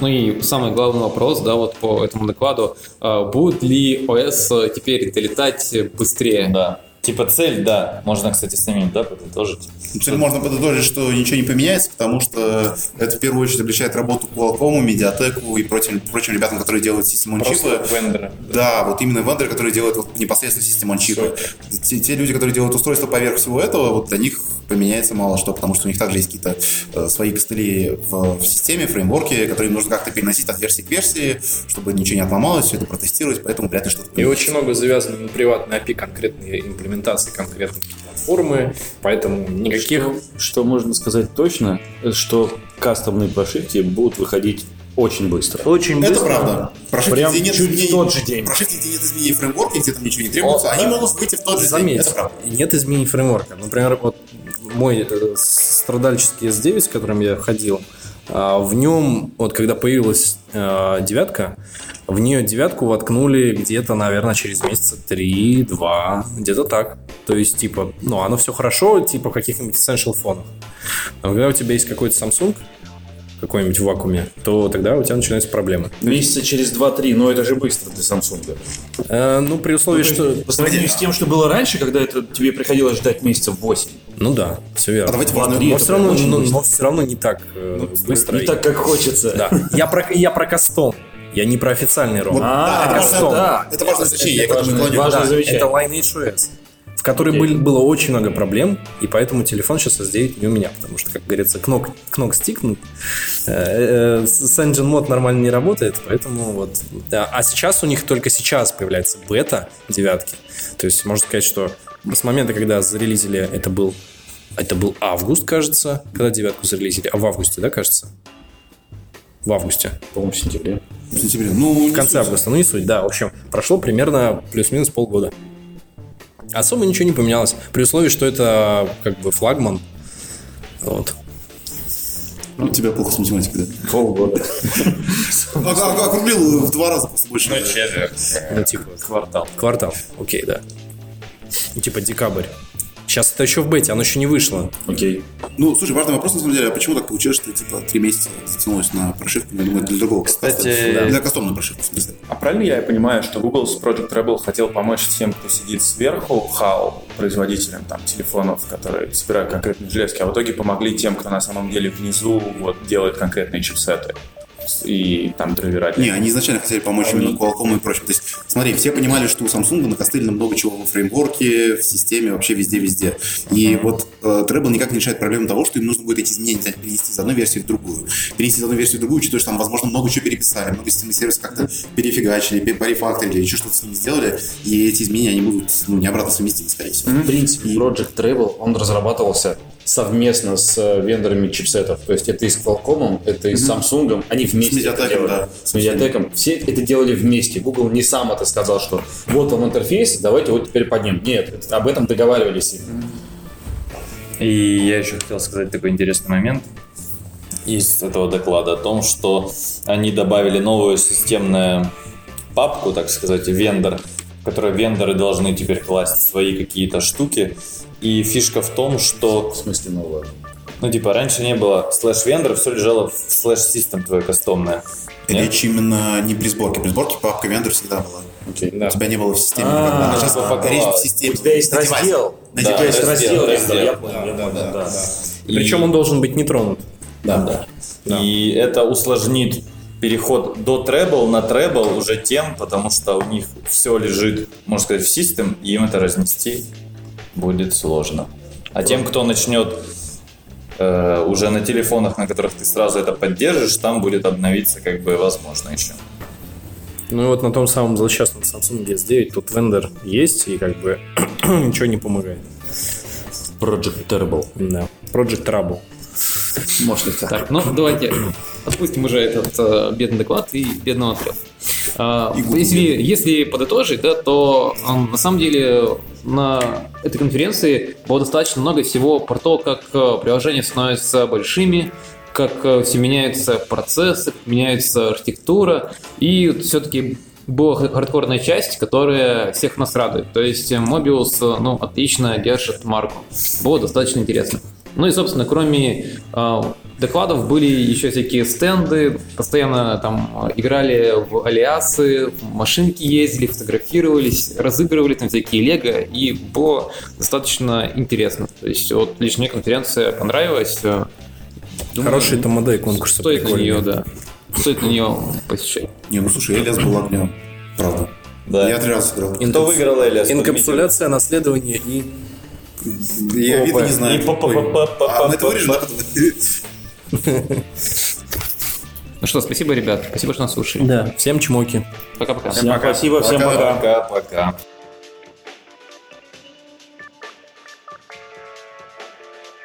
Ну и самый главный вопрос, да, вот по этому докладу, а, будет ли ОС теперь долетать быстрее? Да. Типа цель, да, можно, кстати, самим, да, подытожить. Цель можно подытожить, что ничего не поменяется, потому что это в первую очередь облегчает работу Qualcomm, Mediatek и прочим, прочим ребятам, которые делают систему чипы. вендоры. Да, вот именно вендоры, которые делают вот непосредственно систему чипы. Те, те люди, которые делают устройство поверх всего этого, вот для них поменяется мало что, потому что у них также есть какие-то э, свои костыли в, в системе, фреймворке, которые им нужно как-то переносить от версии к версии, чтобы ничего не отломалось, все это протестировать, поэтому вряд ли что-то И очень много завязано на приватной API конкретной имплементации конкретной платформы, поэтому никаких... Что можно сказать точно, что кастомные прошивки будут выходить очень быстро. Очень Это правда. Прошивки, Прям где нет чуть в изменений, тот же день. Прошивки, где нет изменений в фреймворке, где там ничего не требуется, О, они да. могут выйти в тот же день. Заметь, Это правда. нет изменений фреймворка. Например, вот мой э, страдальческий S9, с которым я ходил, а, в нем, вот когда появилась э, девятка, в нее девятку воткнули где-то, наверное, через месяца 3-2, где-то так. То есть, типа, ну, оно все хорошо, типа, в каких-нибудь essential фонах. Но когда у тебя есть какой-то Samsung, какой-нибудь в вакууме, то тогда у тебя начинаются проблемы. Месяца через 2-3, но это же быстро для Samsung. Э, ну, при условии, что... По сравнению с тем, что было раньше, когда это тебе приходилось ждать месяцев 8. Ну да, все верно. А давайте Ладно, Но все равно, но, быстро. все равно не так э, быстро. Не так, как хочется. Да. Я про, я про кастом. Я не про официальный ром. Вот, да, это, А, важно, да. это важное значение, я к Это этому важно. клоню. Важное Да, замечание. это Lineage OS, в которой был- было очень много проблем, и поэтому телефон сейчас S9 не у меня, потому что, как говорится, кнок, кнок стикнут, э, э, с Engine мод нормально не работает, поэтому вот, да. А сейчас у них только сейчас появляется бета девятки, то есть можно сказать, что с момента, когда зарелизили, это был это был август, кажется, когда девятку зарелизили, а в августе, да, кажется? В августе. По-моему, в сентябре. В сентябре. Ну, В конце августа, ну не суть, да. В общем, прошло примерно плюс-минус полгода. Особо ничего не поменялось. При условии, что это как бы флагман. Вот. У тебя плохо с математикой, да? Полгода. А- а- Округлил в два раза просто больше. Ну, типа... Квартал. Квартал, окей, да. Ну, типа декабрь. Сейчас это еще в бете, оно еще не вышло. Окей. Ну, слушай, важный вопрос, на самом деле, а почему так получилось, что, типа, три месяца затянулось на прошивку, я думаю, для другого Кстати, Для кастомной прошивки, в смысле. А правильно я понимаю, что Google с Project Rebel хотел помочь тем, кто сидит сверху, HAL, производителям там, телефонов, которые собирают конкретные железки, а в итоге помогли тем, кто на самом деле внизу вот, делает конкретные чипсеты и там драйвера. Не, они изначально хотели помочь именно Qualcomm и прочим. То есть, смотри, все понимали, что у Samsung накостылено много чего во фреймворке, в системе, вообще везде-везде. И вот э, Treble никак не решает проблему того, что им нужно будет эти изменения взять, перенести из одной версии в другую. Перенести из одной версии в другую, учитывая, что там, возможно, много чего переписали, много системных сервисов как-то перефигачили, пе- порефакторили, еще что-то с ними сделали, и эти изменения, они будут, ну, не обратно совместимы, скорее всего. В принципе, Project Travel, он разрабатывался совместно с э, вендорами чипсетов. То есть это и с Qualcomm, это и с Samsung. Они вместе С делали. да. С Mediatek. Все это делали вместе. Google не сам это сказал, что вот вам интерфейс, давайте вот теперь ним. Нет, об этом договаривались. И я еще хотел сказать такой интересный момент из этого доклада о том, что они добавили новую системную папку, так сказать, вендор, в которой вендоры должны теперь класть свои какие-то штуки. И фишка в том, что В смысле новое. Ну, типа, раньше не было слэш-вендор, все лежало в слэш-систем твое кастомное. Нет? Речь именно не при сборке. При сборке папка вендор всегда была. Да. У тебя не было в системе. А, Сейчас типа паковалась. речь в системе. У тебя есть раздел. На У тебя Да, есть раздел, раздел, я понял, я понял, да. Причем он должен быть не тронут. Да. И это усложнит переход до treble на treble уже тем, потому что у них все лежит, можно сказать, в систем, и им это разнести будет сложно. А тем, кто начнет э, уже на телефонах, на которых ты сразу это поддержишь, там будет обновиться как бы возможно еще. Ну и вот на том самом злосчастном Samsung S9 тут вендор есть, и как бы [clears throat] ничего не помогает. Project Terrible. Да. Project Trouble. Мощность. Так, ну давайте отпустим уже этот э, бедный доклад и бедного трех. А, если, если подытожить, да, то м, на самом деле на этой конференции было достаточно много всего про то, как э, приложения становятся большими, как э, все меняются процессы, меняется архитектура, и все-таки была хардкорная часть, которая всех нас радует. То есть э, Mobius, э, ну, отлично держит марку. Было достаточно интересно. Ну и, собственно, кроме э, докладов были еще всякие стенды, постоянно там э, играли в алиасы, в машинки ездили, фотографировались, разыгрывали там всякие лего, и было достаточно интересно. То есть вот лично мне конференция понравилась. э, думаю, Хороший там модель конкурса. Стоит на нее, да. Стоит на нее посещать. Не, ну слушай, Элиас был огнем. Правда. Да. Я три раза сыграл. Кто выиграл, Элиас? Инкапсуляция, наследование и... Я вида не знаю. А, мы это вырежем, да? Ну что, спасибо, ребят. Спасибо, что нас слушали. Да. Всем чмоки. Пока-пока. Всем спасибо, всем пока. Пока-пока.